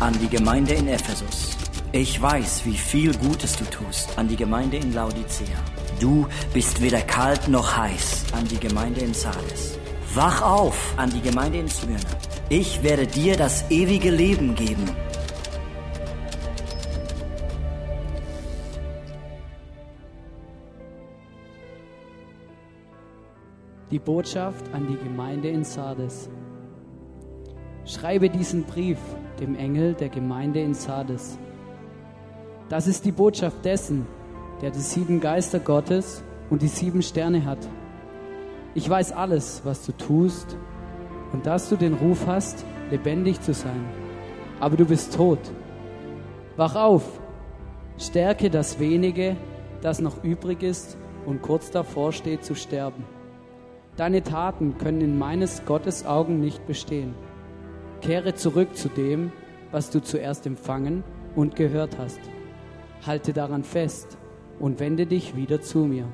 an die Gemeinde in Ephesus. Ich weiß, wie viel Gutes du tust an die Gemeinde in Laodicea. Du bist weder kalt noch heiß an die Gemeinde in Sardes. Wach auf an die Gemeinde in Smyrna. Ich werde dir das ewige Leben geben. Die Botschaft an die Gemeinde in Sardes. Schreibe diesen Brief dem Engel der Gemeinde in Sardes. Das ist die Botschaft dessen, der die sieben Geister Gottes und die sieben Sterne hat. Ich weiß alles, was du tust und dass du den Ruf hast, lebendig zu sein. Aber du bist tot. Wach auf, stärke das wenige, das noch übrig ist und kurz davor steht zu sterben. Deine Taten können in meines Gottes Augen nicht bestehen. Kehre zurück zu dem, was du zuerst empfangen und gehört hast. Halte daran fest und wende dich wieder zu mir.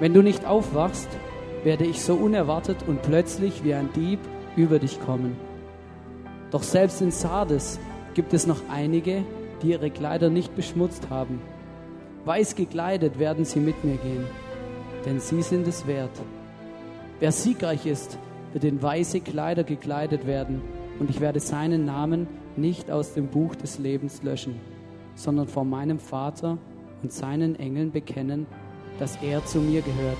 Wenn du nicht aufwachst, werde ich so unerwartet und plötzlich wie ein Dieb über dich kommen. Doch selbst in Sardes gibt es noch einige, die ihre Kleider nicht beschmutzt haben. Weiß gekleidet werden sie mit mir gehen, denn sie sind es wert. Wer siegreich ist, wird in weiße Kleider gekleidet werden, und ich werde seinen Namen nicht aus dem Buch des Lebens löschen, sondern vor meinem Vater und seinen Engeln bekennen, dass er zu mir gehört.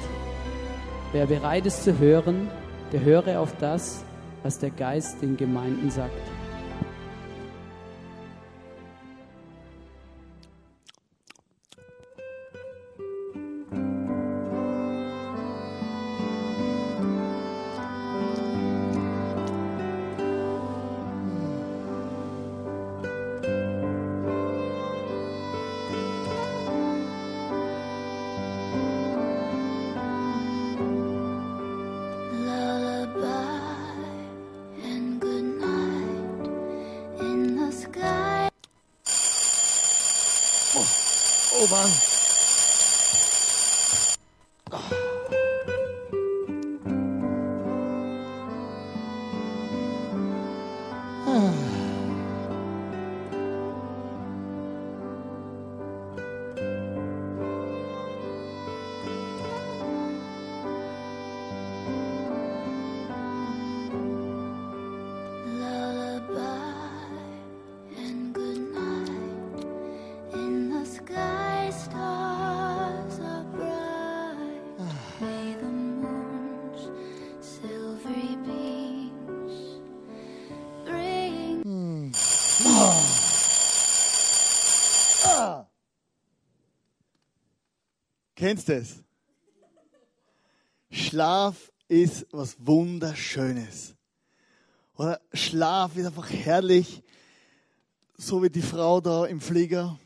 Wer bereit ist zu hören, der höre auf das, was der Geist den Gemeinden sagt. Kennst es? Schlaf ist was Wunderschönes. Oder Schlaf ist einfach herrlich, so wie die Frau da im Flieger.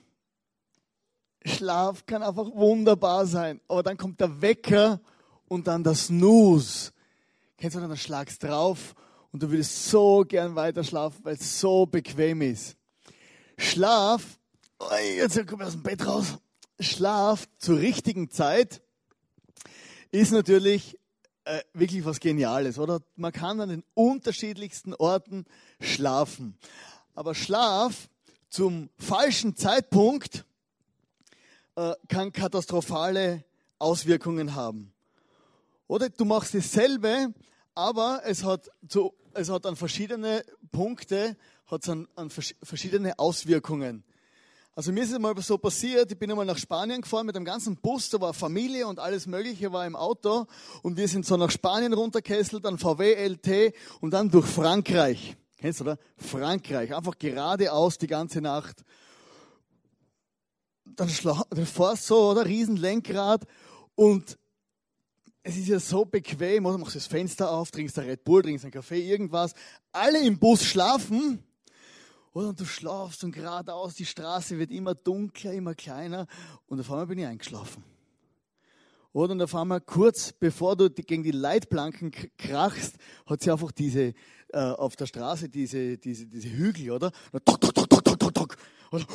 Schlaf kann einfach wunderbar sein. Aber dann kommt der Wecker und dann das Snooze. Kennst du, dann schlagst drauf und du würdest so gern weiter schlafen, weil es so bequem ist. Schlaf, jetzt komme ich aus dem Bett raus. Schlaf zur richtigen Zeit ist natürlich äh, wirklich was Geniales, oder? Man kann an den unterschiedlichsten Orten schlafen. Aber Schlaf zum falschen Zeitpunkt äh, kann katastrophale Auswirkungen haben. Oder du machst dasselbe, aber es hat, zu, es hat an verschiedene Punkte, hat an, an verschiedene Auswirkungen. Also mir ist es mal so passiert, ich bin einmal nach Spanien gefahren mit einem ganzen Bus, da war Familie und alles Mögliche war im Auto und wir sind so nach Spanien runterkesselt, dann VW LT und dann durch Frankreich. Kennst du, oder? Frankreich, einfach geradeaus die ganze Nacht. Dann, dann fährst du so, oder? Riesenlenkrad und es ist ja so bequem, oder? Machst das Fenster auf, trinkst ein Red Bull, trinkst einen Kaffee, irgendwas. Alle im Bus schlafen oder? Und du schlafst und geradeaus, die Straße wird immer dunkler, immer kleiner. Und auf einmal bin ich eingeschlafen. Oder? Und auf einmal, kurz bevor du gegen die Leitplanken krachst, hat sie einfach diese, äh, auf der Straße diese, diese, diese Hügel, oder? Tok, tok, tok, tok, tok, tok. Oder,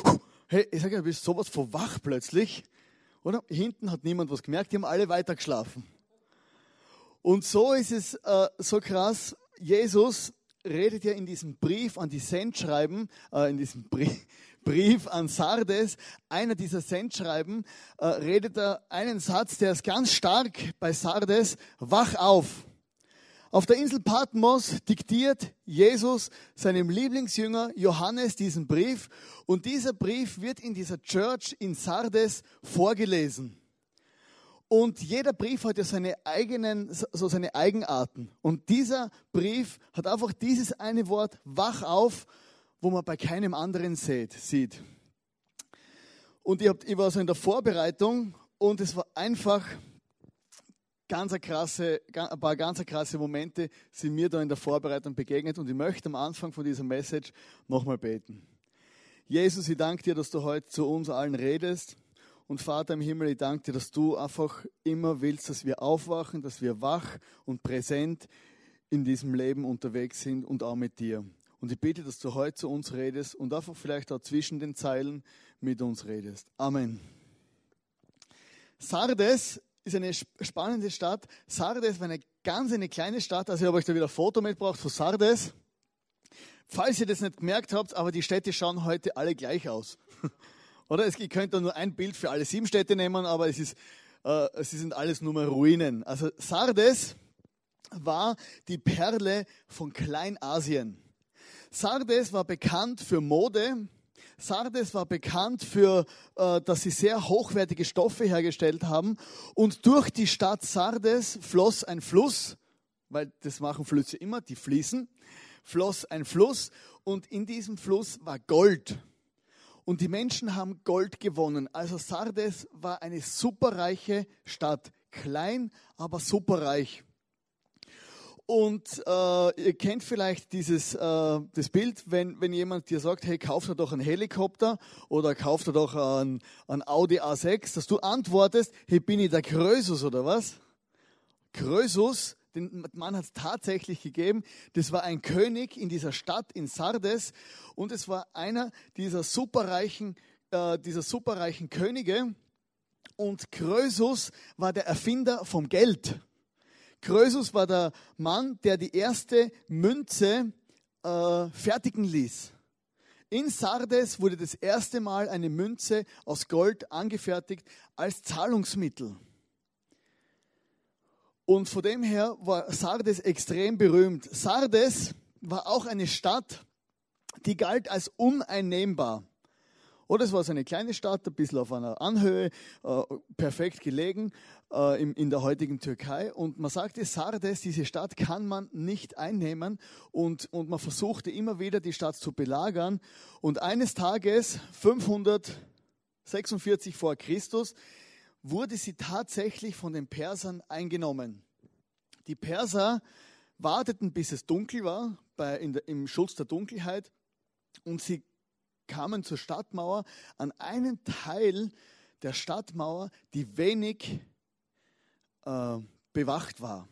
hey, ich sage, du bist sowas von wach plötzlich. Oder? Hinten hat niemand was gemerkt, die haben alle weiter geschlafen. Und so ist es äh, so krass. Jesus redet er in diesem Brief an die Sendschreiben, äh, in diesem Brief, Brief an Sardes, einer dieser Sendschreiben, äh, redet er einen Satz, der ist ganz stark bei Sardes, wach auf. Auf der Insel Patmos diktiert Jesus seinem Lieblingsjünger Johannes diesen Brief und dieser Brief wird in dieser Church in Sardes vorgelesen. Und jeder Brief hat ja seine eigenen, so seine Eigenarten. Und dieser Brief hat einfach dieses eine Wort, wach auf, wo man bei keinem anderen sieht. Und ich, war so in der Vorbereitung und es war einfach ganz krasse, ein paar ganz krasse Momente sind mir da in der Vorbereitung begegnet und ich möchte am Anfang von dieser Message nochmal beten. Jesus, ich danke dir, dass du heute zu uns allen redest. Und Vater im Himmel, ich danke dir, dass du einfach immer willst, dass wir aufwachen, dass wir wach und präsent in diesem Leben unterwegs sind und auch mit dir. Und ich bitte, dass du heute zu uns redest und einfach vielleicht auch zwischen den Zeilen mit uns redest. Amen. Sardes ist eine spannende Stadt. Sardes war eine ganz eine kleine Stadt. Also ich habe euch da wieder ein Foto mitgebracht von Sardes. Falls ihr das nicht gemerkt habt, aber die Städte schauen heute alle gleich aus. Oder? Ihr könnt da nur ein Bild für alle sieben Städte nehmen, aber es, ist, äh, sie sind alles nur mal Ruinen. Also Sardes war die Perle von Kleinasien. Sardes war bekannt für Mode. Sardes war bekannt für, äh, dass sie sehr hochwertige Stoffe hergestellt haben. Und durch die Stadt Sardes floss ein Fluss, weil das machen Flüsse immer, die fließen, floss ein Fluss und in diesem Fluss war Gold. Und die Menschen haben Gold gewonnen. Also Sardes war eine superreiche Stadt. Klein, aber superreich. Und äh, ihr kennt vielleicht dieses äh, das Bild, wenn, wenn jemand dir sagt, hey, kauf dir doch einen Helikopter oder kauf dir doch einen, einen Audi A6, dass du antwortest, hey, bin ich der Krösus oder was? Krösus, den Mann hat es tatsächlich gegeben. Das war ein König in dieser Stadt in Sardes und es war einer dieser superreichen, äh, dieser superreichen Könige. Und Krösus war der Erfinder vom Geld. Krösus war der Mann, der die erste Münze äh, fertigen ließ. In Sardes wurde das erste Mal eine Münze aus Gold angefertigt als Zahlungsmittel. Und von dem her war Sardes extrem berühmt. Sardes war auch eine Stadt, die galt als uneinnehmbar. Oder es war so eine kleine Stadt, ein bisschen auf einer Anhöhe, äh, perfekt gelegen äh, in, in der heutigen Türkei. Und man sagte, Sardes, diese Stadt kann man nicht einnehmen. Und, und man versuchte immer wieder, die Stadt zu belagern. Und eines Tages, 546 vor Christus, wurde sie tatsächlich von den Persern eingenommen. Die Perser warteten, bis es dunkel war, bei, der, im Schutz der Dunkelheit. Und sie kamen zur Stadtmauer an einen Teil der Stadtmauer, die wenig äh, bewacht war.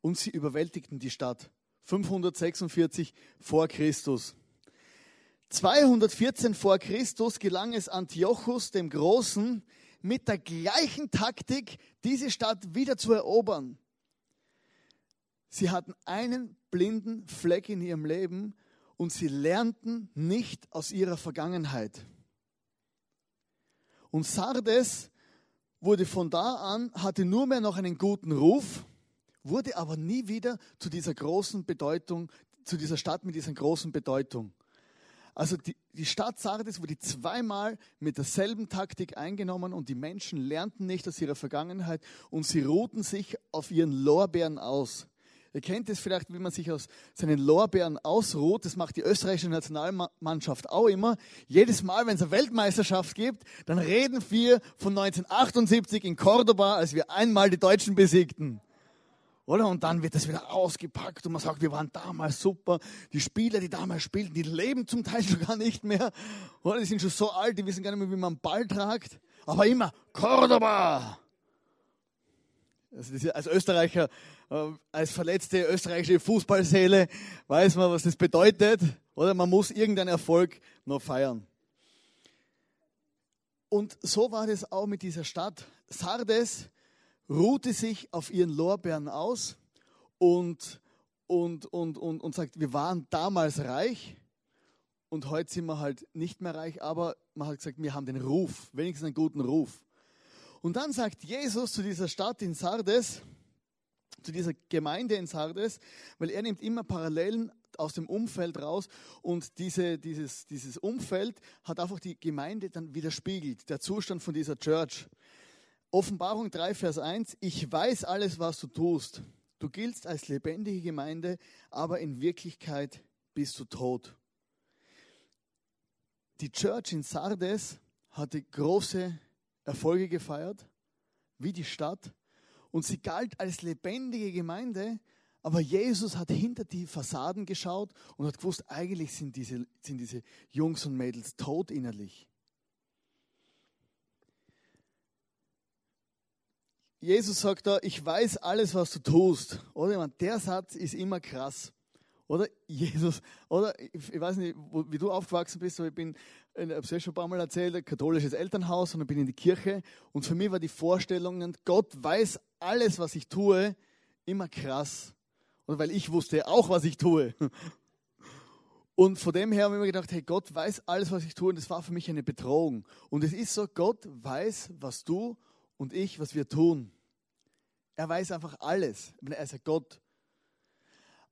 Und sie überwältigten die Stadt. 546 vor Christus. 214 vor Christus gelang es Antiochus dem Großen, mit der gleichen Taktik diese Stadt wieder zu erobern. Sie hatten einen blinden Fleck in ihrem Leben und sie lernten nicht aus ihrer Vergangenheit. Und Sardes wurde von da an, hatte nur mehr noch einen guten Ruf, wurde aber nie wieder zu dieser großen Bedeutung, zu dieser Stadt mit dieser großen Bedeutung. Also die, die Stadt Sardes wurde zweimal mit derselben Taktik eingenommen und die Menschen lernten nicht aus ihrer Vergangenheit und sie ruhten sich auf ihren Lorbeeren aus. Ihr kennt es vielleicht, wie man sich aus seinen Lorbeeren ausruht. Das macht die österreichische Nationalmannschaft auch immer. Jedes Mal, wenn es eine Weltmeisterschaft gibt, dann reden wir von 1978 in Cordoba, als wir einmal die Deutschen besiegten. Oder? Und dann wird das wieder ausgepackt und man sagt, wir waren damals super. Die Spieler, die damals spielten, die leben zum Teil schon gar nicht mehr. Oder? Die sind schon so alt, die wissen gar nicht mehr, wie man einen Ball tragt. Aber immer Cordoba! Also als Österreicher, äh, als verletzte österreichische Fußballseele weiß man, was das bedeutet. Oder man muss irgendeinen Erfolg noch feiern. Und so war das auch mit dieser Stadt. Sardes ruhte sich auf ihren Lorbeeren aus und, und, und, und, und sagt, wir waren damals reich und heute sind wir halt nicht mehr reich, aber man hat gesagt, wir haben den Ruf, wenigstens einen guten Ruf. Und dann sagt Jesus zu dieser Stadt in Sardes, zu dieser Gemeinde in Sardes, weil er nimmt immer Parallelen aus dem Umfeld raus und diese, dieses, dieses Umfeld hat einfach die Gemeinde dann widerspiegelt, der Zustand von dieser Church. Offenbarung 3, Vers 1, ich weiß alles, was du tust. Du giltst als lebendige Gemeinde, aber in Wirklichkeit bist du tot. Die Church in Sardes hatte große Erfolge gefeiert, wie die Stadt, und sie galt als lebendige Gemeinde, aber Jesus hat hinter die Fassaden geschaut und hat gewusst, eigentlich sind diese, sind diese Jungs und Mädels tot innerlich. Jesus sagt da, ich weiß alles, was du tust. Oder der Satz ist immer krass. Oder Jesus, oder ich weiß nicht, wie du aufgewachsen bist, aber ich bin, ich habe es ja schon ein paar Mal erzählt, ein katholisches Elternhaus und ich bin in die Kirche und für mich war die Vorstellung, Gott weiß alles, was ich tue, immer krass. Und weil ich wusste auch, was ich tue. Und von dem her habe ich mir gedacht, hey, Gott weiß alles, was ich tue und das war für mich eine Bedrohung. Und es ist so, Gott weiß, was du und ich, was wir tun. Er weiß einfach alles. Er ist ja Gott.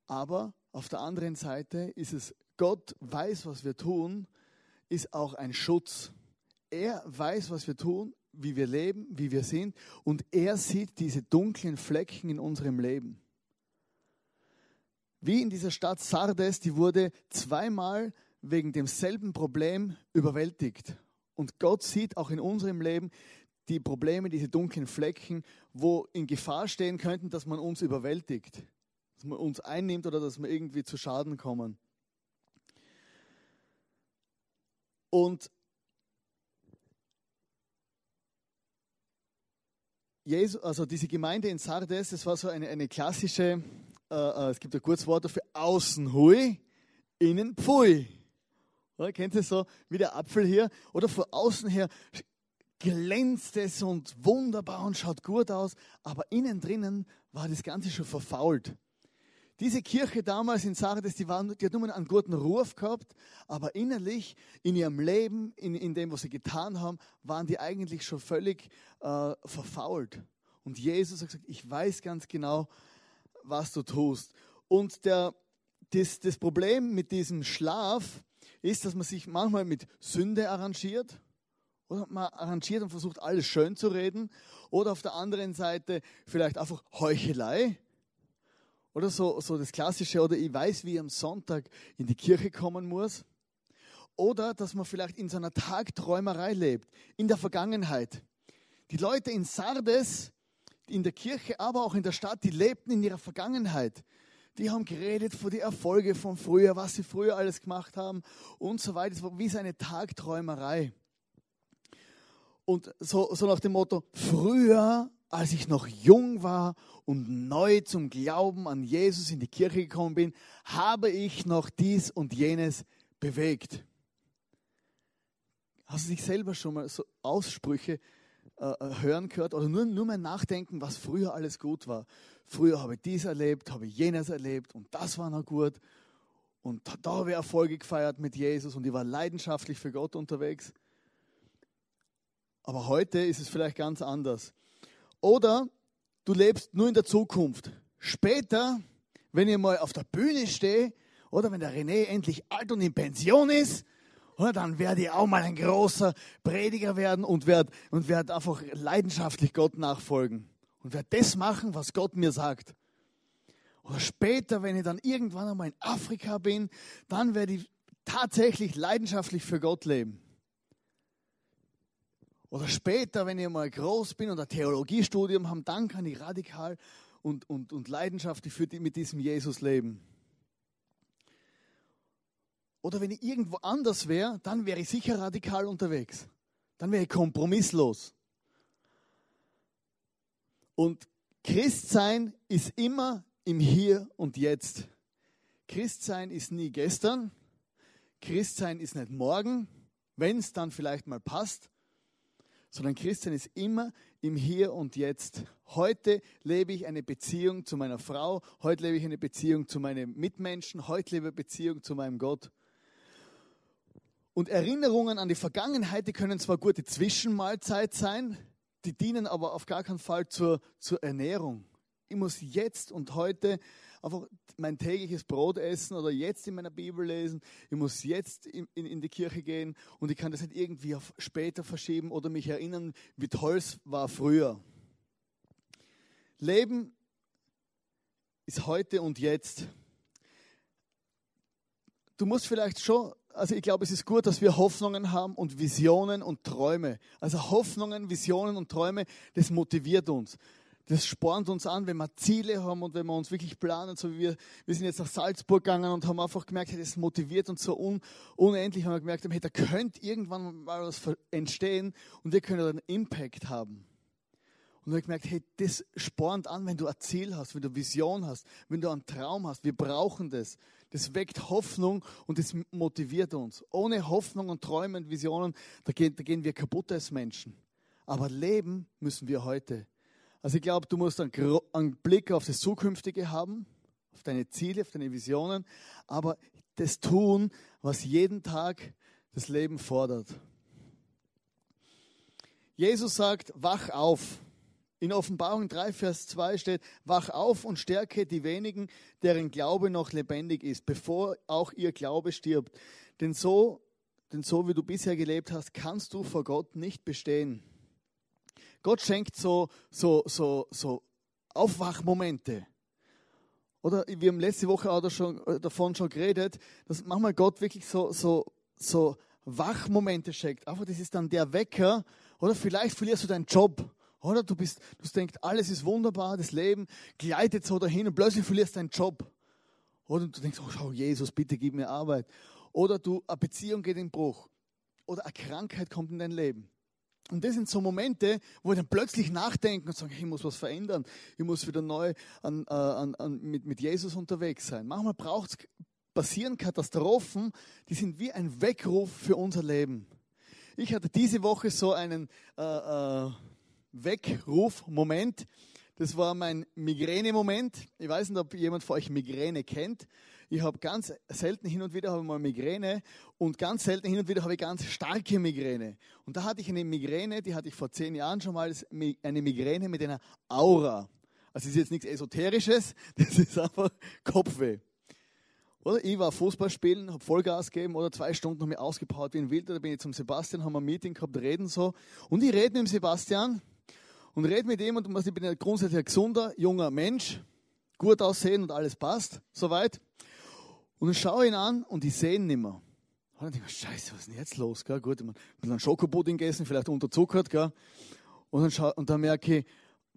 Aber auf der anderen Seite ist es, Gott weiß, was wir tun, ist auch ein Schutz. Er weiß, was wir tun, wie wir leben, wie wir sind und er sieht diese dunklen Flecken in unserem Leben. Wie in dieser Stadt Sardes, die wurde zweimal wegen demselben Problem überwältigt. Und Gott sieht auch in unserem Leben die Probleme, diese dunklen Flecken, wo in Gefahr stehen könnten, dass man uns überwältigt dass man uns einnimmt oder dass wir irgendwie zu Schaden kommen. Und Jesus, also diese Gemeinde in Sardes, das war so eine, eine klassische, äh, äh es gibt ein kurzes Wort dafür, außen hui, innen pfui. Oder, kennt ihr so, wie der Apfel hier? Oder von außen her glänzt es und wunderbar und schaut gut aus, aber innen drinnen war das Ganze schon verfault. Diese Kirche damals in Sardes, die, waren, die hat nur einen guten Ruf gehabt, aber innerlich, in ihrem Leben, in, in dem, was sie getan haben, waren die eigentlich schon völlig äh, verfault. Und Jesus hat gesagt, ich weiß ganz genau, was du tust. Und der, das, das Problem mit diesem Schlaf ist, dass man sich manchmal mit Sünde arrangiert. Oder man arrangiert und versucht, alles schön zu reden. Oder auf der anderen Seite vielleicht einfach Heuchelei. Oder so, so das Klassische, oder ich weiß, wie ich am Sonntag in die Kirche kommen muss. Oder dass man vielleicht in so einer Tagträumerei lebt, in der Vergangenheit. Die Leute in Sardes, in der Kirche, aber auch in der Stadt, die lebten in ihrer Vergangenheit. Die haben geredet von den Erfolgen von früher, was sie früher alles gemacht haben und so weiter. Es war wie so eine Tagträumerei. Und so, so nach dem Motto, früher als ich noch jung war und neu zum Glauben an Jesus in die Kirche gekommen bin, habe ich noch dies und jenes bewegt. Hast du dich selber schon mal so Aussprüche äh, äh, hören gehört oder nur, nur mal nachdenken, was früher alles gut war? Früher habe ich dies erlebt, habe ich jenes erlebt und das war noch gut. Und da habe ich Erfolge gefeiert mit Jesus und ich war leidenschaftlich für Gott unterwegs. Aber heute ist es vielleicht ganz anders. Oder du lebst nur in der Zukunft. Später, wenn ich mal auf der Bühne stehe, oder wenn der René endlich alt und in Pension ist, oder dann werde ich auch mal ein großer Prediger werden und werde und werd einfach leidenschaftlich Gott nachfolgen. Und werde das machen, was Gott mir sagt. Oder später, wenn ich dann irgendwann einmal in Afrika bin, dann werde ich tatsächlich leidenschaftlich für Gott leben. Oder später, wenn ich mal groß bin und ein Theologiestudium habe, dann kann ich radikal und, und, und leidenschaftlich für die, mit diesem Jesus leben. Oder wenn ich irgendwo anders wäre, dann wäre ich sicher radikal unterwegs. Dann wäre ich kompromisslos. Und Christsein ist immer im Hier und Jetzt. Christsein ist nie gestern. Christsein ist nicht morgen, wenn es dann vielleicht mal passt, sondern Christian ist immer im Hier und Jetzt. Heute lebe ich eine Beziehung zu meiner Frau, heute lebe ich eine Beziehung zu meinen Mitmenschen, heute lebe ich eine Beziehung zu meinem Gott. Und Erinnerungen an die Vergangenheit, die können zwar gute Zwischenmahlzeit sein, die dienen aber auf gar keinen Fall zur, zur Ernährung. Ich muss jetzt und heute einfach mein tägliches Brot essen oder jetzt in meiner Bibel lesen. Ich muss jetzt in, in, in die Kirche gehen und ich kann das nicht irgendwie auf später verschieben oder mich erinnern, wie toll es war früher. Leben ist heute und jetzt. Du musst vielleicht schon, also ich glaube, es ist gut, dass wir Hoffnungen haben und Visionen und Träume. Also Hoffnungen, Visionen und Träume, das motiviert uns das spornt uns an, wenn wir Ziele haben und wenn wir uns wirklich planen, so wie wir, wir sind jetzt nach Salzburg gegangen und haben einfach gemerkt, hey, das motiviert uns so un, unendlich, haben wir gemerkt, hey, da könnte irgendwann mal was entstehen und wir können einen Impact haben. Und wir haben gemerkt, hey, das spornt an, wenn du ein Ziel hast, wenn du Vision hast, wenn du einen Traum hast. Wir brauchen das. Das weckt Hoffnung und das motiviert uns. Ohne Hoffnung und Träume und Visionen, da gehen, da gehen wir kaputt als Menschen. Aber leben müssen wir heute. Also ich glaube, du musst einen, einen Blick auf das Zukünftige haben, auf deine Ziele, auf deine Visionen, aber das tun, was jeden Tag das Leben fordert. Jesus sagt, wach auf. In Offenbarung 3, Vers 2 steht, wach auf und stärke die wenigen, deren Glaube noch lebendig ist, bevor auch ihr Glaube stirbt. Denn so, denn so wie du bisher gelebt hast, kannst du vor Gott nicht bestehen. Gott schenkt so, so, so, so Aufwachmomente. Oder wir haben letzte Woche auch schon, äh, davon schon geredet, dass manchmal Gott wirklich so, so, so Wachmomente schenkt. Einfach, das ist dann der Wecker. Oder vielleicht verlierst du deinen Job. Oder du bist, du denkst, alles ist wunderbar, das Leben gleitet so dahin und plötzlich verlierst deinen Job. Oder du denkst, oh Jesus, bitte gib mir Arbeit. Oder du, eine Beziehung geht in Bruch. Oder eine Krankheit kommt in dein Leben. Und das sind so Momente, wo wir dann plötzlich nachdenken und sagen, ich muss was verändern. Ich muss wieder neu an, äh, an, an, mit, mit Jesus unterwegs sein. Manchmal braucht es passieren Katastrophen, die sind wie ein Weckruf für unser Leben. Ich hatte diese Woche so einen äh, äh, Weckruf-Moment. Das war mein Migräne-Moment. Ich weiß nicht, ob jemand von euch Migräne kennt. Ich habe ganz selten hin und wieder habe mal Migräne und ganz selten hin und wieder habe ich ganz starke Migräne. Und da hatte ich eine Migräne, die hatte ich vor zehn Jahren schon mal, eine Migräne mit einer Aura. Also ist jetzt nichts Esoterisches, das ist einfach Kopfweh. Oder ich war Fußball spielen, habe Vollgas gegeben oder zwei Stunden noch mich ausgepowert wie ein Wilder. Da bin ich zum Sebastian, haben wir ein Meeting gehabt, reden so. Und ich rede mit dem Sebastian und rede mit ihm und ich bin ein grundsätzlich gesunder, junger Mensch, gut aussehen und alles passt, soweit. Und dann schaue ich ihn an und ich sehe ihn nicht mehr. Und dann denke ich mir, scheiße, was ist denn jetzt los? Gell? Gut, ich habe einen Schokopudding gegessen, vielleicht unterzuckert. Gell? Und, dann schau, und dann merke ich,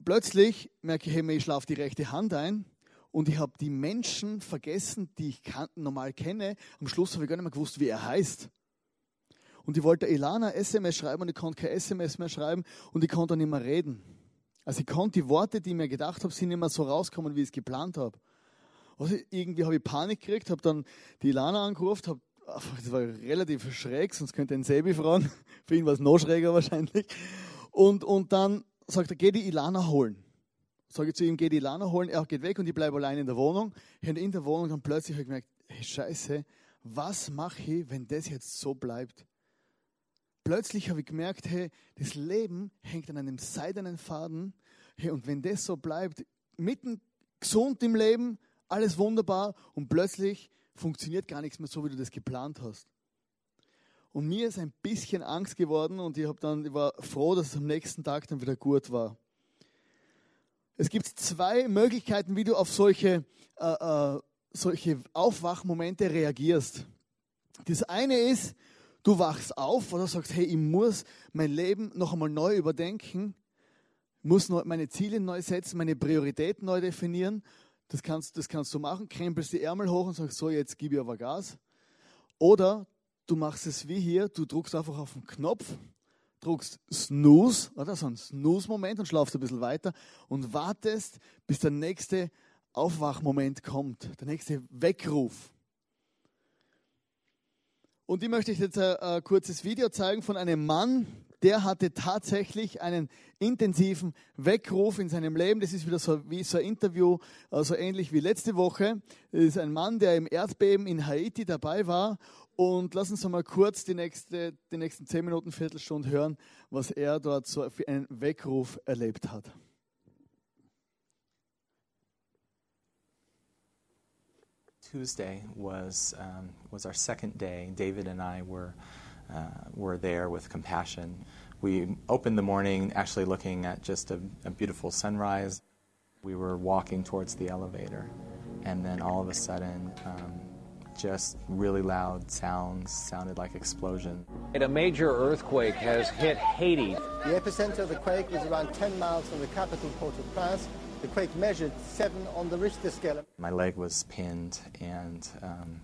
plötzlich merke ich, hey, ich schlafe die rechte Hand ein und ich habe die Menschen vergessen, die ich kan normal kenne. Am Schluss habe ich gar nicht mehr gewusst, wie er heißt. Und ich wollte Elana SMS schreiben und ich konnte kein SMS mehr schreiben und ich konnte nicht mehr reden. Also ich konnte die Worte, die ich mir gedacht habe, sind nicht mehr so rauskommen, wie ich es geplant habe. Also irgendwie habe ich Panik gekriegt, habe dann die Lana angerufen, habe das war relativ schräg, sonst könnte ein Sebi fragen. Für ihn war es noch schräger wahrscheinlich. Und, und dann sagt er, geh die Ilana holen. Sage ich zu ihm, geh die Ilana holen. Er geht weg und ich bleibe allein in der Wohnung. Und in der Wohnung dann plötzlich habe ich gemerkt, hey, scheiße, was mache ich, wenn das jetzt so bleibt? Plötzlich habe ich gemerkt, hey, das Leben hängt an einem seidenen Faden. Hey, und wenn das so bleibt, mitten gesund im Leben, alles wunderbar und plötzlich funktioniert gar nichts mehr so, wie du das geplant hast. Und mir ist ein bisschen Angst geworden und ich, dann, ich war froh, dass es am nächsten Tag dann wieder gut war. Es gibt zwei Möglichkeiten, wie du auf solche, äh, äh, solche Aufwachmomente reagierst. Das eine ist, du wachst auf oder sagst, hey, ich muss mein Leben noch einmal neu überdenken, muss meine Ziele neu setzen, meine Prioritäten neu definieren das kannst, das kannst du machen, krempelst die Ärmel hoch und sagst, so, jetzt gebe ich aber Gas. Oder du machst es wie hier, du druckst einfach auf den Knopf, druckst Snooze, oder so ein Snooze-Moment und schlafst ein bisschen weiter und wartest, bis der nächste Aufwachmoment kommt, der nächste Weckruf. Und ich möchte euch jetzt ein, ein kurzes Video zeigen von einem Mann, der hatte tatsächlich einen intensiven Weckruf in seinem Leben. Das ist wieder so wie so ein Interview, so also ähnlich wie letzte Woche. Das ist ein Mann, der im Erdbeben in Haiti dabei war. Und lassen Sie mal kurz die, nächste, die nächsten zehn Minuten, Viertelstunde hören, was er dort so für einen Weckruf erlebt hat. Tuesday was um, was our second day. David and I were uh, were there with compassion. We opened the morning actually looking at just a, a beautiful sunrise. We were walking towards the elevator, and then all of a sudden. Um, just really loud sounds sounded like explosion. A major earthquake has hit Haiti. The epicenter of the quake was around 10 miles from the capital, Port-au-Prince. The quake measured seven on the Richter scale. My leg was pinned, and um,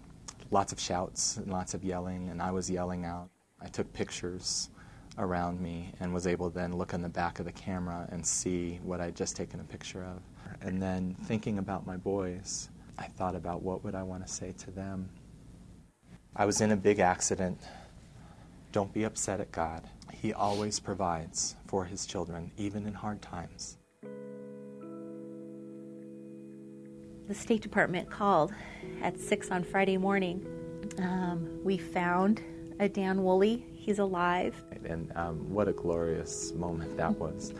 lots of shouts and lots of yelling, and I was yelling out. I took pictures around me and was able to then look in the back of the camera and see what I'd just taken a picture of. And then thinking about my boys, I thought about what would I want to say to them. I was in a big accident. Don't be upset at God. He always provides for his children, even in hard times. the State Department called at 6 on Friday morning. Um, we found a Dan Woolley. He's alive. And um, what a glorious moment that was,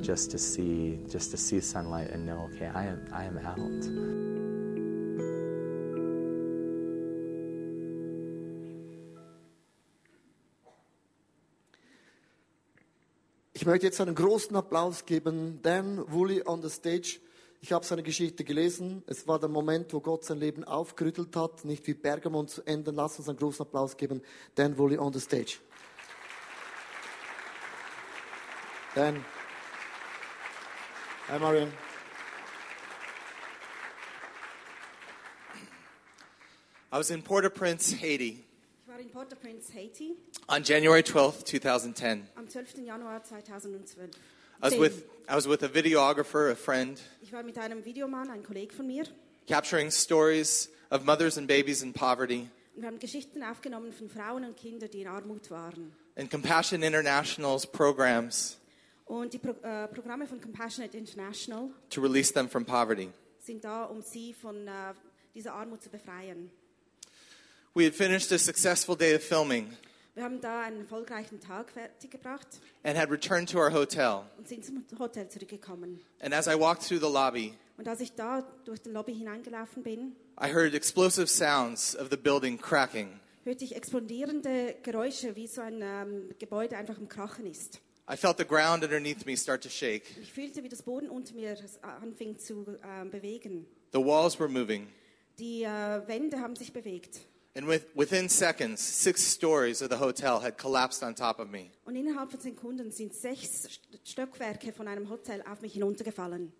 just to see, just to see sunlight and know, okay, I am, I am out. Ich möchte jetzt einen großen Applaus geben. Dan Woolley on the stage. Ich habe seine Geschichte gelesen. Es war der Moment, wo Gott sein Leben aufgerüttelt hat, nicht wie Bergamon zu enden. Lass uns einen großen Applaus geben. Dan Woolley on the stage. Dan. Hi, Marion. I was in Port-au-Prince, Haiti. Ich war in Port-au-Prince, Haiti. On January 12th, 2010. Am 12. Januar 2012. I was with I was with a videographer, a friend. Ich war mit einem Videomann, ein Kollege von mir. Capturing stories of mothers and babies in poverty. Und wir haben Geschichten aufgenommen von Frauen und Kindern, die in Armut waren. And Compassion International's programs. Und die Pro äh, Programme von Compassionate International to release them from poverty. sind da, um sie von äh, dieser Armut zu befreien. We had finished a successful day of filming. Wir haben da einen erfolgreichen Tag fertiggebracht. And had returned to our hotel. Und sind zum Hotel zurückgekommen. And as I walked through the lobby, und als ich da durch den Lobby hineingelaufen bin, I heard explosive sounds of the building cracking. Hörte ich explodierende Geräusche, wie so ein ähm, Gebäude einfach im Krachen ist. I felt the ground underneath me start to shake. Ich fühlte, wie das Boden unter mir anfing zu äh, bewegen. The walls were moving. Die äh, Wände haben sich bewegt. And with, within seconds, six stories of the hotel had collapsed on top of me. Und innerhalb von Sekunden sind sechs Stockwerke von einem Hotel auf mich hinuntergefallen.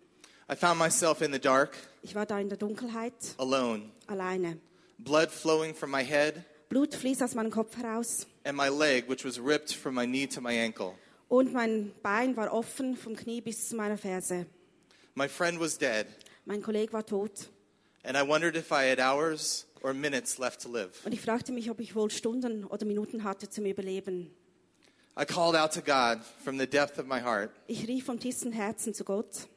I found myself in the dark. Ich war da in der Dunkelheit. Alone. Alleine. Blood flowing from my head. Blut fließt aus meinem Kopf heraus. And my leg, which was ripped from my knee to my ankle. Und mein Bein war offen vom Knie bis zu meiner Ferse. My friend was dead. Mein Kollege war tot. And I wondered if I had hours or minutes left to live. Und ich fragte mich, ob ich wohl Stunden oder Minuten hatte zum Überleben. I called out to God from the depth of my heart. Ich rief vom tiefsten Herzen zu Gott.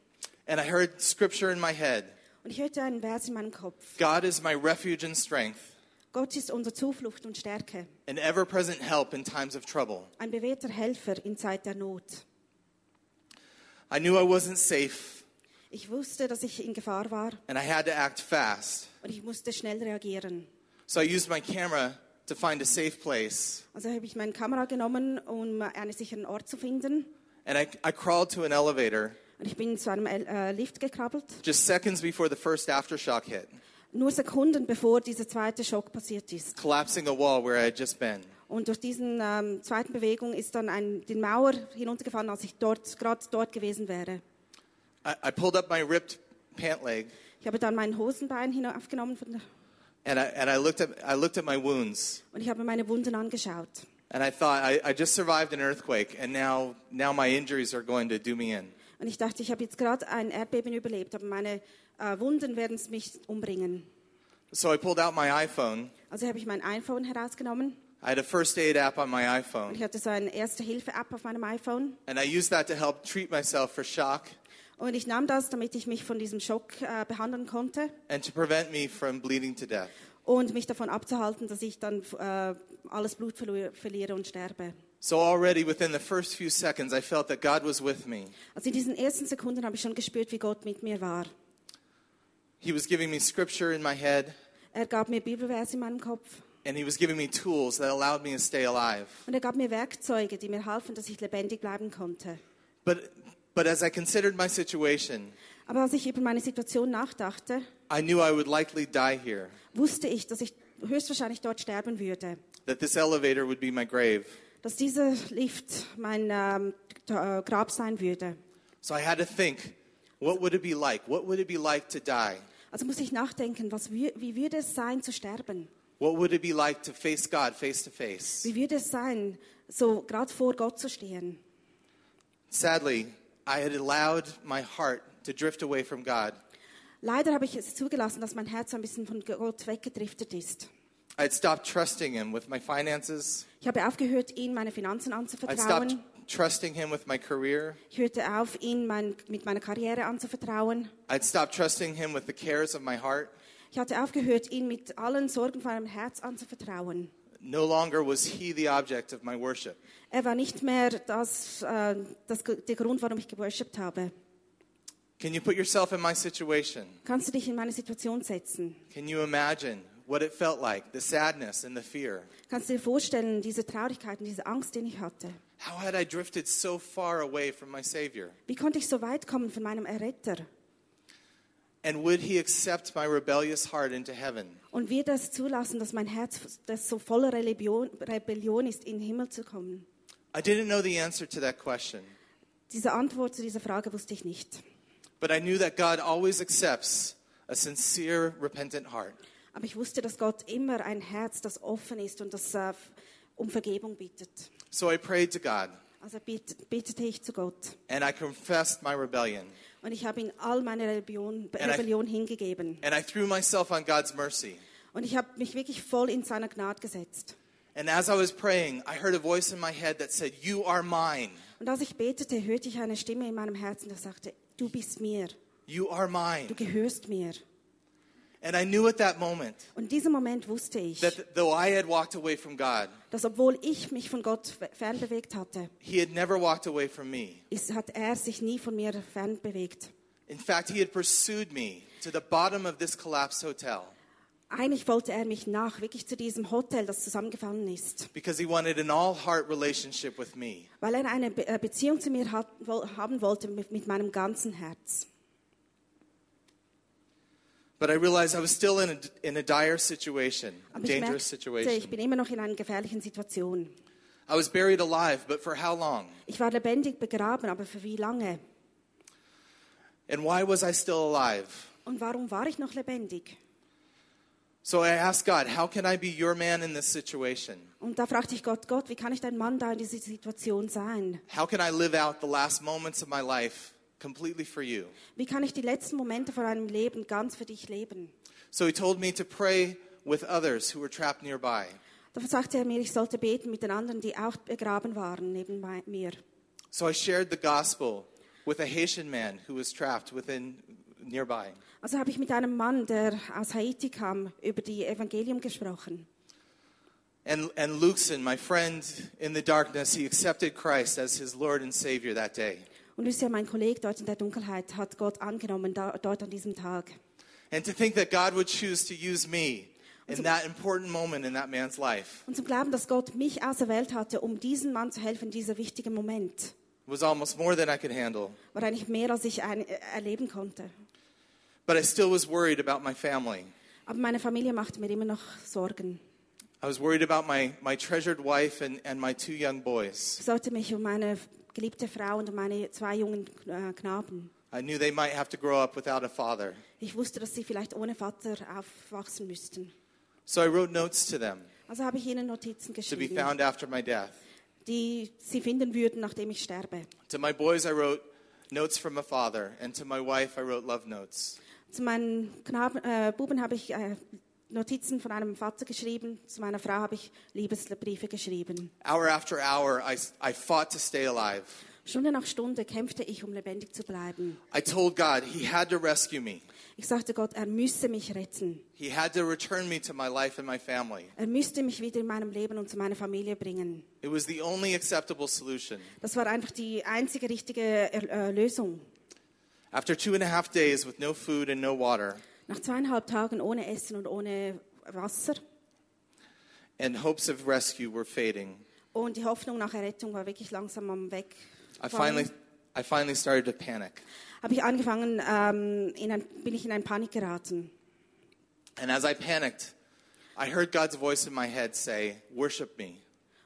And I heard scripture in my head. Und ich hörte einen Vers in meinem Kopf. God is my refuge and strength. Gott ist unsere Zuflucht und Stärke. An ever-present help in times of trouble. Ein bewährter Helfer in Zeit der Not. I knew I wasn't safe. Ich wusste, dass ich in Gefahr war. And I had to act fast. Und ich musste schnell reagieren. So I used my camera to find a safe place. Also habe ich meine Kamera genommen, um einen sicheren Ort zu finden. And I, I crawled to an elevator. Und ich bin zu einem äh, Lift gekrabbelt. Just seconds before the first aftershock hit. Nur Sekunden bevor dieser zweite Schock passiert ist. Collapsing a wall where I had just been. Und durch diese ähm, zweiten Bewegung ist dann ein, die Mauer hinuntergefallen, als ich dort gerade dort gewesen wäre. I, I pulled up my ripped pant leg. Ich habe dann mein Hosenbein hinaufgenommen von der and I, and I looked at I looked at my wounds. Und ich habe meine Wunden angeschaut. And I thought I, I just survived an earthquake, and now now my injuries are going to do me in. Und ich dachte, ich habe jetzt gerade ein Erdbeben überlebt, aber meine äh, Wunden werden mich umbringen. So I pulled out my iPhone. Also habe ich mein iPhone herausgenommen. I had a first aid app on my Und iPhone, ich hatte so eine Erste-Hilfe-App auf meinem iPhone. and I used that to help treat myself for shock Und ich nahm das, damit ich mich von diesem Schock äh, behandeln konnte and to prevent me from bleeding to death. und mich davon abzuhalten, dass ich dann äh, alles Blut verlu- verliere und sterbe. So already within the first few seconds, I felt that God was with me. Also in diesen ersten Sekunden habe ich schon gespürt, wie Gott mit mir war. He was giving me scripture in my head, Er gab mir Bibelverse in meinem Kopf and He was giving me tools that allowed me to stay alive. und er gab mir Werkzeuge, die mir halfen, dass ich lebendig bleiben konnte. But, but as I considered my situation, Aber als ich über meine Situation nachdachte, I knew I would likely die here, wusste ich, dass ich höchstwahrscheinlich dort sterben würde. that this elevator would be my grave. Dass dieser Lift mein ähm, äh, Grab sein würde. So I had to think, what would it be like? What would it be like to die? Also muss ich nachdenken, was, wie würde es sein zu sterben? What would it be like to face God face to face? Wie würde es sein, so gerade vor Gott zu stehen? Sadly, I had allowed my heart to drift away from God. Leider habe ich es zugelassen, dass mein Herz ein bisschen von Gott weggedriftet ist. I had stopped trusting Him with my finances. Ich habe aufgehört, ihm meine Finanzen I'd stopped anzuvertrauen. trusting Him with my career. Ich hörte auf, ihn mein, mit meiner Karriere anzuvertrauen. I'd stopped trusting Him with the cares of my heart. Ich hatte aufgehört, ihn mit allen Sorgen von meinem Herz anzuvertrauen. No longer was He the object of my worship. Er war nicht mehr das, äh, das, der Grund, warum ich geworshipped habe. Can you put yourself in my situation? Kannst du dich in meine Situation setzen? Can you imagine what it felt like, the sadness and the fear? Kannst du dir vorstellen, diese Traurigkeit und diese Angst, die ich hatte? How had I drifted so far away from my Savior? Wie konnte ich so weit kommen von meinem Erretter? And would He accept my rebellious heart into heaven? Und wird es zulassen, dass mein Herz, das so voller Rebellion, Rebellion ist, in den Himmel zu kommen? I didn't know the answer to that question, Diese Antwort zu dieser Frage wusste ich nicht. but I knew that God always accepts a sincere, repentant heart. Aber ich wusste, dass Gott immer ein Herz, das offen ist und das äh, um Vergebung bittet. So I prayed to God Also bitt, bittete ich zu Gott. and I confessed my rebellion. Und ich habe ihm all meine Rebellion, And I- Rebellion hingegeben. And I threw myself on God's mercy. Und ich habe mich wirklich voll in seiner Gnade gesetzt. And as I was praying, I heard a voice in my head that said, You are mine. Und als ich betete, hörte ich eine Stimme in meinem Herzen, die sagte, du bist mir, You are du mine. gehörst mir. And I knew at that moment Und in diesem Moment wusste ich, that though I had walked away from God, dass obwohl ich mich von Gott fernbewegt hatte, He had never walked away from me. ist, hat er sich nie von mir fernbewegt. In fact, He had pursued me to the bottom of this collapsed hotel Eigentlich wollte er mich nach, wirklich zu diesem Hotel, das zusammengefallen ist, because He wanted an all heart relationship with me. weil er eine äh, Beziehung zu mir hat, haben wollte mit, mit meinem ganzen Herz. But I realized I was still in a, in a dire situation, a Aber ich dangerous merkte, ich situation. bin immer noch in einer gefährlichen Situation. I was buried alive, but for how long? Ich war lebendig begraben, aber für wie lange? And why was I still alive? Und warum war ich noch lebendig? So I asked God, how can I be your man in this situation? Und da fragte ich Gott, Gott, wie kann ich dein Mann da in dieser Situation sein? How can I live out the last moments of my life completely for you? Wie kann ich die letzten Momente von meinem Leben ganz für dich leben? So he told me to pray with others who were trapped nearby. Da sagte er mir, ich sollte beten mit den anderen, die auch begraben waren neben mir. So I shared the gospel with a Haitian man who was trapped within nearby. Also habe ich mit einem Mann, der aus Haiti kam, über die Evangelium gesprochen. And, and Luxon, my friend in the darkness, he accepted Christ as his Lord and Savior that day. Und Lucia, mein Kollege dort in der Dunkelheit, hat Gott angenommen, da, dort an diesem Tag. And to think that God would choose to use me in that important moment in that man's life Und zum Glauben, dass Gott mich auserwählt hatte, um diesem Mann zu helfen, in dieser wichtigen Moment, was almost more than I could handle. war eigentlich mehr, als ich ein, äh, erleben konnte. But I still was worried about my family. Aber meine Familie machte mir immer noch Sorgen. I was worried about my, my treasured wife and, and my two young boys. Ich sollte mich um meine geliebte Frau und meine zwei jungen äh, Knaben. I knew they might have to grow up without a father. Ich wusste, dass sie vielleicht ohne Vater aufwachsen müssten. So I wrote notes to them Also habe ich ihnen Notizen to be geschrieben, found after my death. die sie finden würden, nachdem ich sterbe. To my boys, I wrote notes from a father, and to my wife, I wrote love notes. Zu meinen Knaben, äh, Buben habe ich äh, Notizen von einem Vater geschrieben. Zu meiner Frau habe ich Liebesbriefe geschrieben. Hour after hour, I, I fought to stay alive. Stunde nach Stunde kämpfte ich, um lebendig zu bleiben. I told God He had to rescue me. Ich sagte Gott, er müsse mich retten. He had to return me to my life and my family. Er müsste mich wieder in meinem Leben und zu meiner Familie bringen. It was the only acceptable solution. Das war einfach die einzige richtige äh, Lösung. After two and a half days with no food and no water, Nach zweieinhalb Tagen ohne Essen und ohne Wasser and hopes of rescue were fading, und die Hoffnung nach Errettung war wirklich langsam am Weg. I finally, I finally started to panic. Habe ich angefangen, ähm, in ein, bin ich in eine Panik geraten. And as I panicked, I heard God's voice in my head say, Worship me.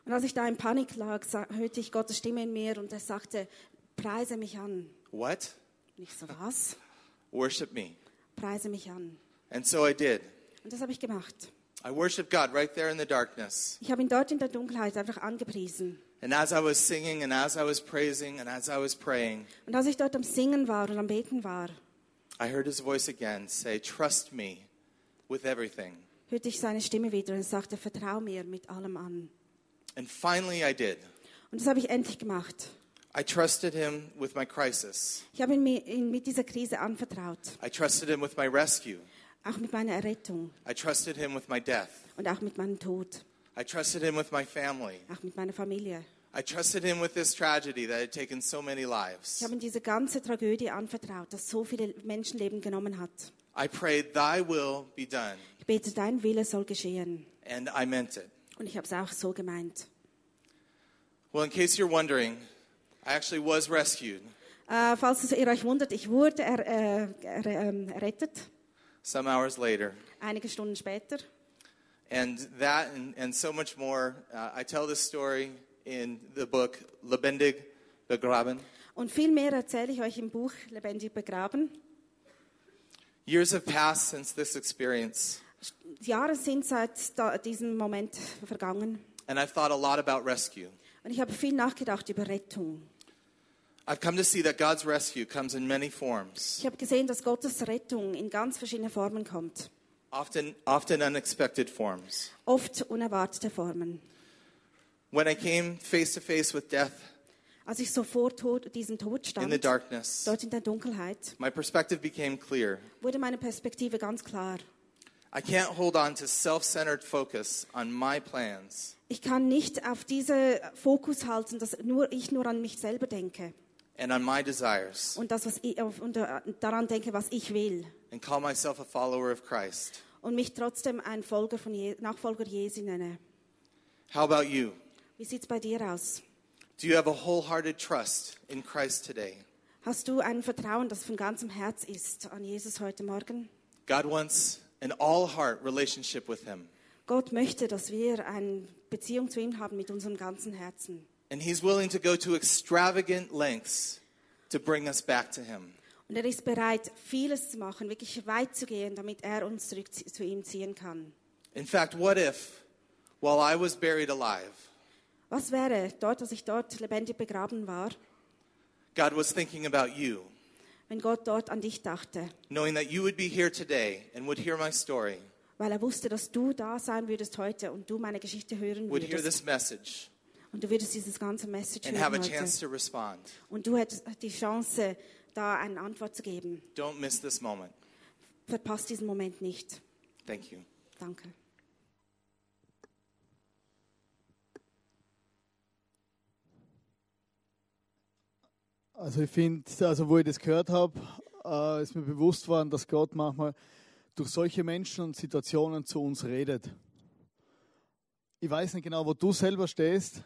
Und als ich da in Panik lag, hörte ich Gottes Stimme in mir und er sagte, preise mich an. What? Und ich so, was? Worship me. Preise mich an. And so I did. Und das habe ich gemacht. I worshiped God right there in the darkness. Ich habe ihn dort in der Dunkelheit einfach angepriesen. And as I was singing and as I was praising and as I was praying, Und als ich dort am Singen war und am Beten war, I heard his voice again say, Trust me with everything. hörte ich seine Stimme wieder und sagte, vertrau mir mit allem an. And finally I did. Und das habe ich endlich gemacht. I trusted him with my crisis. Ich habe ihn, mi- ihn mit dieser Krise anvertraut, I trusted him with my rescue. auch mit meiner Errettung I trusted him with my death. und auch mit meinem Tod, I trusted him with my family. auch mit meiner Familie. I trusted him with this tragedy that had taken so many Ich lives. habe ihm diese ganze Tragödie anvertraut, das so viele Menschenleben genommen hat. I prayed, Thy will be done. Ich bete, dein Wille soll geschehen. And I meant it. Und ich habe es auch so gemeint. Well, in case you're wondering, I actually was rescued. Äh, falls ihr euch wundert, ich wurde äh, ähm, errettet, some hours later. einige Stunden später. And that and, and so much more. Uh, I tell this story in the book Lebendig begraben. Und viel mehr erzähle ich euch im Buch Lebendig begraben. Years have passed since this experience, Jahre sind seit da, diesem Moment vergangen. and I've thought a lot about rescue. Und ich habe viel nachgedacht über Rettung. I've come to see that God's rescue comes in many forms, Ich habe gesehen, dass Gottes Rettung in ganz verschiedene Formen kommt. often, often unexpected forms. Oft unerwartete Formen. When I came face to face with death Als ich so vor Tod, diesem Tod in the stand, darkness, dort in der Dunkelheit, my perspective became clear. wurde meine Perspektive ganz klar. I can't hold on to self centered focus on my plans Ich kann nicht auf diesen Fokus halten, dass nur ich nur an mich selber denke and on my desires und, das, was ich, und äh, daran denke, was ich will. and call myself a follower of Christ. Und mich trotzdem ein Folger von Je Nachfolger Jesu nenne. How about you? Wie sieht es bei dir aus? Do you have a wholehearted trust in Christ today? Hast du ein Vertrauen, das von ganzem Herz ist an Jesus heute Morgen? God wants an all heart relationship with Him, Gott möchte, dass wir eine Beziehung zu ihm haben mit unserem ganzen Herzen. And He's willing to go to extravagant lengths to bring us back to Him. Und er ist bereit, vieles zu machen, wirklich weit zu gehen, damit er uns zurück zu ihm ziehen kann. In fact, what if, while I was buried alive, Was wäre dort, als ich dort lebendig begraben war, God was thinking about you, wenn Gott dort an dich dachte, knowing that you would be here today and would hear my story, weil er wusste, dass du da sein würdest heute und du meine Geschichte hören would hear würdest this message, und du würdest dieses ganze Message and have a hören chance heute. to respond? Und du hättest die Chance, da eine Antwort zu geben. Don't miss this moment. Verpasst diesen Moment nicht. Thank you. Danke. Also ich finde, also wo ich das gehört habe, äh, ist mir bewusst worden, dass Gott manchmal durch solche Menschen und Situationen zu uns redet. Ich weiß nicht genau, wo du selber stehst,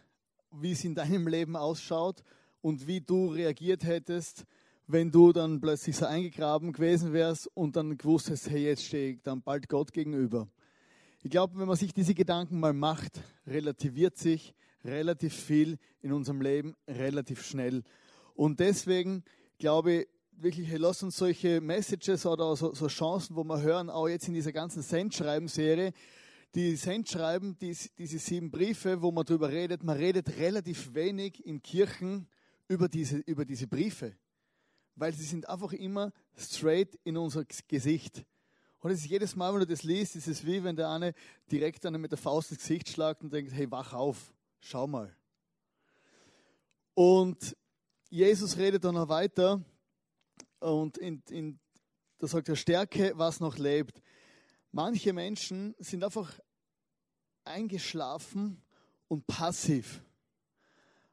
wie es in deinem Leben ausschaut und wie du reagiert hättest, wenn du dann plötzlich so eingegraben gewesen wärst und dann gewusst hast, hey, jetzt stehe ich dann bald Gott gegenüber. Ich glaube, wenn man sich diese Gedanken mal macht, relativiert sich relativ viel in unserem Leben relativ schnell. Und deswegen glaube ich wirklich, hey, lass uns solche Messages oder so, so Chancen, wo wir hören, auch jetzt in dieser ganzen Sendschreiben-Serie, die Sendschreiben, die, diese sieben Briefe, wo man darüber redet, man redet relativ wenig in Kirchen über diese, über diese Briefe, weil sie sind einfach immer straight in unser Gesicht. Und es ist jedes Mal, wenn du das liest, ist es wie wenn der eine direkt einem mit der Faust ins Gesicht schlagt und denkt, hey, wach auf, schau mal. Und Jesus redet dann noch weiter und in, in, da sagt er, Stärke, was noch lebt. Manche Menschen sind einfach eingeschlafen und passiv.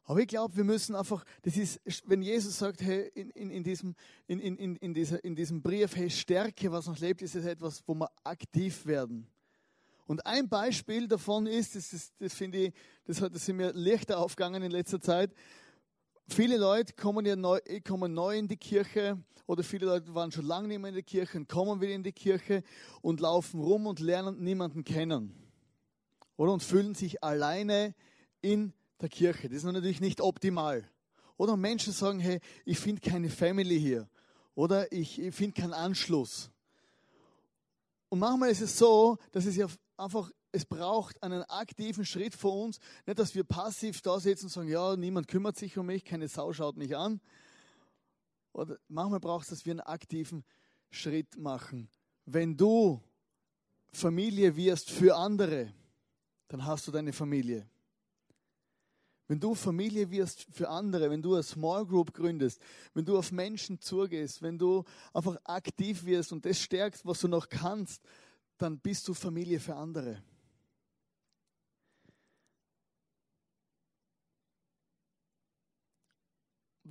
Aber ich glaube, wir müssen einfach, das ist, wenn Jesus sagt, hey, in, in, in, diesem, in, in, in, dieser, in diesem Brief, hey, Stärke, was noch lebt, ist es etwas, wo wir aktiv werden. Und ein Beispiel davon ist, das, das, das finde ich, das, das sind mir Lichter aufgegangen in letzter Zeit. Viele Leute kommen ja neu, kommen neu in die Kirche oder viele Leute waren schon lange nicht mehr in der Kirche und kommen wieder in die Kirche und laufen rum und lernen niemanden kennen. Oder und fühlen sich alleine in der Kirche. Das ist natürlich nicht optimal. Oder Menschen sagen, hey, ich finde keine Family hier. Oder ich, ich finde keinen Anschluss. Und manchmal ist es so, dass es ja einfach, es braucht einen aktiven Schritt von uns. Nicht, dass wir passiv da sitzen und sagen, ja, niemand kümmert sich um mich, keine Sau schaut mich an. Oder manchmal braucht es, dass wir einen aktiven Schritt machen. Wenn du Familie wirst für andere, dann hast du deine Familie. Wenn du Familie wirst für andere, wenn du eine Small Group gründest, wenn du auf Menschen zugehst, wenn du einfach aktiv wirst und das stärkst, was du noch kannst, dann bist du Familie für andere.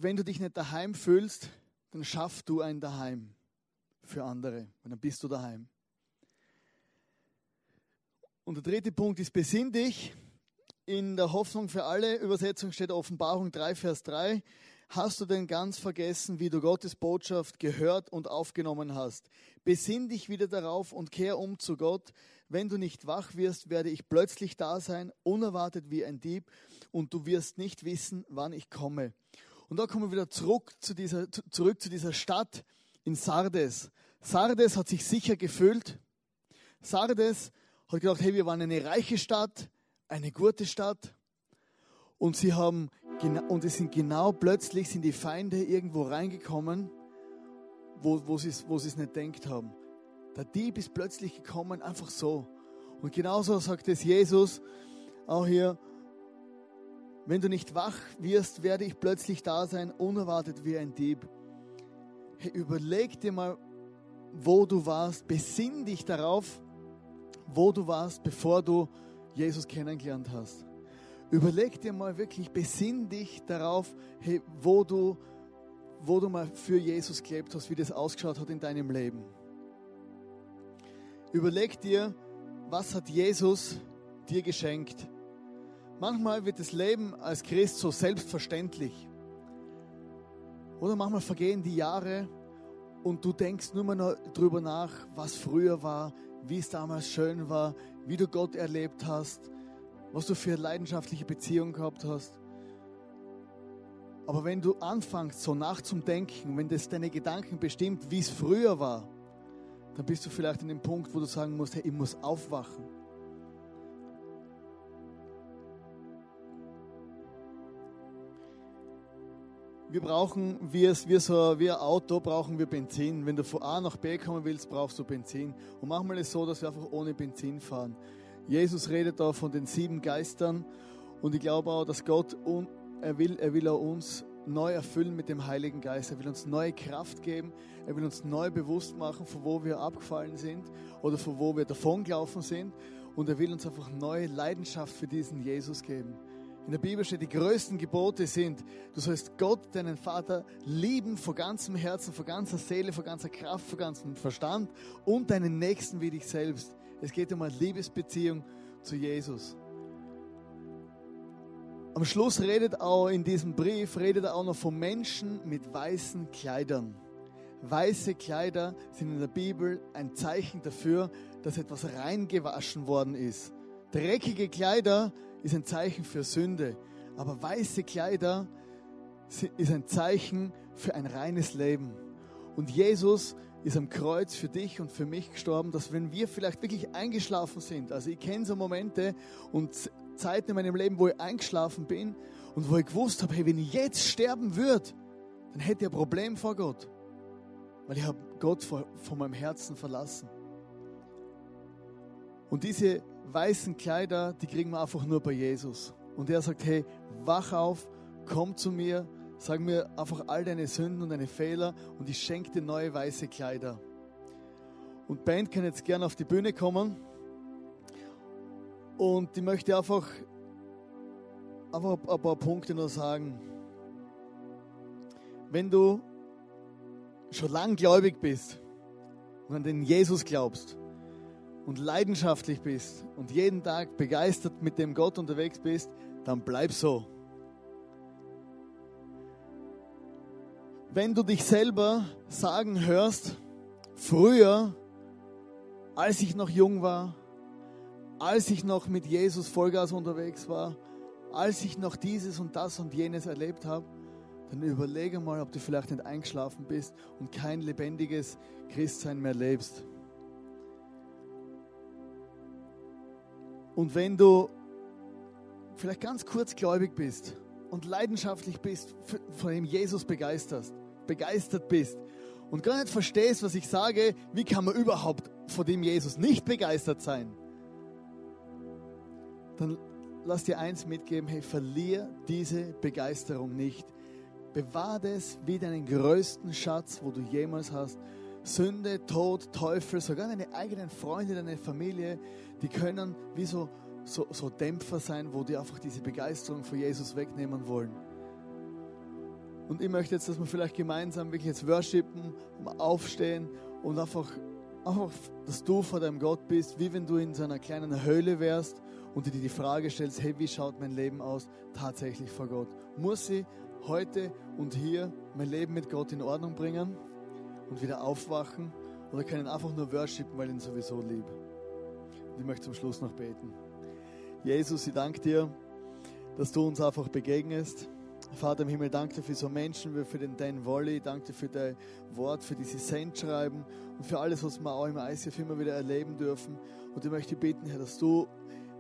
Wenn du dich nicht daheim fühlst, dann schaff du ein Daheim für andere. Und dann bist du daheim. Und der dritte Punkt ist, besinn dich in der Hoffnung für alle Übersetzung steht Offenbarung 3, Vers 3. Hast du denn ganz vergessen, wie du Gottes Botschaft gehört und aufgenommen hast? Besinn dich wieder darauf und kehr um zu Gott. Wenn du nicht wach wirst, werde ich plötzlich da sein, unerwartet wie ein Dieb, und du wirst nicht wissen, wann ich komme. Und da kommen wir wieder zurück zu dieser, zurück zu dieser Stadt in Sardes. Sardes hat sich sicher gefühlt. Sardes hat gedacht, hey, wir waren eine reiche Stadt, eine gute Stadt. Und sie haben und es sind genau plötzlich sind die Feinde irgendwo reingekommen, wo, wo sie wo es nicht denkt haben. Der Dieb ist plötzlich gekommen, einfach so. Und genauso sagt es Jesus auch hier, wenn du nicht wach wirst, werde ich plötzlich da sein, unerwartet wie ein Dieb. Hey, überleg dir mal, wo du warst, besinn dich darauf, wo du warst, bevor du Jesus kennengelernt hast. Überleg dir mal wirklich, besinn dich darauf, hey, wo, du, wo du mal für Jesus gelebt hast, wie das ausgeschaut hat in deinem Leben. Überleg dir, was hat Jesus dir geschenkt. Manchmal wird das Leben als Christ so selbstverständlich. Oder manchmal vergehen die Jahre und du denkst nur mal darüber nach, was früher war, wie es damals schön war, wie du Gott erlebt hast, was du für leidenschaftliche Beziehung gehabt hast. Aber wenn du anfängst, so nachzudenken, wenn das deine Gedanken bestimmt, wie es früher war, dann bist du vielleicht an dem Punkt, wo du sagen musst, hey, ich muss aufwachen. Wir brauchen, wie, es, wie, so, wie ein Auto, brauchen wir Benzin. Wenn du von A nach B kommen willst, brauchst du Benzin. Und manchmal ist es so, dass wir einfach ohne Benzin fahren. Jesus redet da von den sieben Geistern. Und ich glaube auch, dass Gott, er will, er will auch uns neu erfüllen mit dem Heiligen Geist. Er will uns neue Kraft geben. Er will uns neu bewusst machen, von wo wir abgefallen sind oder von wo wir davongelaufen sind. Und er will uns einfach neue Leidenschaft für diesen Jesus geben. In der Bibel steht, die größten Gebote sind, du sollst Gott, deinen Vater, lieben von ganzem Herzen, von ganzer Seele, von ganzer Kraft, von ganzem Verstand und deinen Nächsten wie dich selbst. Es geht um eine Liebesbeziehung zu Jesus. Am Schluss redet auch in diesem Brief, redet er auch noch von Menschen mit weißen Kleidern. Weiße Kleider sind in der Bibel ein Zeichen dafür, dass etwas reingewaschen worden ist. Dreckige Kleider ist ein Zeichen für Sünde. Aber weiße Kleider ist ein Zeichen für ein reines Leben. Und Jesus ist am Kreuz für dich und für mich gestorben, dass wenn wir vielleicht wirklich eingeschlafen sind, also ich kenne so Momente und Zeiten in meinem Leben, wo ich eingeschlafen bin und wo ich gewusst habe, hey, wenn ich jetzt sterben würde, dann hätte ich ein Problem vor Gott, weil ich habe Gott von meinem Herzen verlassen. Und diese weißen Kleider, die kriegen wir einfach nur bei Jesus. Und er sagt, hey, wach auf, komm zu mir, sag mir einfach all deine Sünden und deine Fehler und ich schenke dir neue weiße Kleider. Und Band kann jetzt gerne auf die Bühne kommen. Und ich möchte einfach, einfach ein paar Punkte nur sagen. Wenn du schon lang gläubig bist und an den Jesus glaubst und leidenschaftlich bist und jeden Tag begeistert mit dem Gott unterwegs bist, dann bleib so. Wenn du dich selber sagen hörst, früher, als ich noch jung war, als ich noch mit Jesus Vollgas unterwegs war, als ich noch dieses und das und jenes erlebt habe, dann überlege mal, ob du vielleicht nicht eingeschlafen bist und kein lebendiges Christsein mehr lebst. Und wenn du vielleicht ganz kurz gläubig bist und leidenschaftlich bist, von dem Jesus begeisterst, begeistert bist und gar nicht verstehst, was ich sage, wie kann man überhaupt von dem Jesus nicht begeistert sein? Dann lass dir eins mitgeben, hey, verlier diese Begeisterung nicht. Bewahr das wie deinen größten Schatz, wo du jemals hast. Sünde, Tod, Teufel, sogar deine eigenen Freunde, deine Familie, die können wie so, so, so Dämpfer sein, wo die einfach diese Begeisterung für Jesus wegnehmen wollen. Und ich möchte jetzt, dass wir vielleicht gemeinsam wirklich jetzt worshipen, aufstehen und einfach, einfach, dass du vor deinem Gott bist, wie wenn du in so einer kleinen Höhle wärst und dir die Frage stellst, hey, wie schaut mein Leben aus tatsächlich vor Gott? Muss ich heute und hier mein Leben mit Gott in Ordnung bringen und wieder aufwachen oder ich einfach nur worshipen, weil ich ihn sowieso lieb? Und ich möchte zum Schluss noch beten. Jesus, ich danke dir, dass du uns einfach begegnest. Vater im Himmel, danke für so Menschen wie für den Dan Wolli, danke für dein Wort, für diese Sendschreiben und für alles, was wir auch im ICF immer wieder erleben dürfen. Und ich möchte beten, Herr, dass du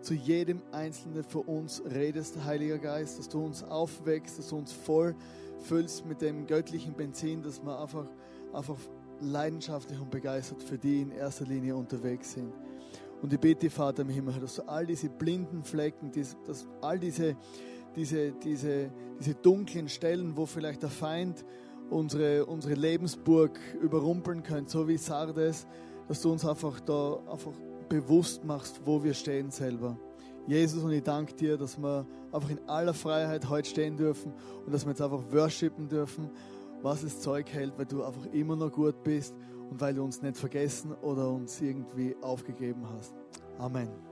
zu jedem Einzelnen für uns redest, Heiliger Geist, dass du uns aufwächst, dass du uns voll füllst mit dem göttlichen Benzin, dass wir einfach, einfach leidenschaftlich und begeistert für die in erster Linie unterwegs sind. Und ich bete, Vater im Himmel, dass du all diese blinden Flecken, dass all diese, diese, diese, diese dunklen Stellen, wo vielleicht der Feind unsere, unsere Lebensburg überrumpeln könnte, so wie Sardes, dass du uns einfach da einfach bewusst machst, wo wir stehen selber. Jesus, und ich danke dir, dass wir einfach in aller Freiheit heute stehen dürfen und dass wir jetzt einfach worshipen dürfen, was das Zeug hält, weil du einfach immer noch gut bist und weil du uns nicht vergessen oder uns irgendwie aufgegeben hast. Amen.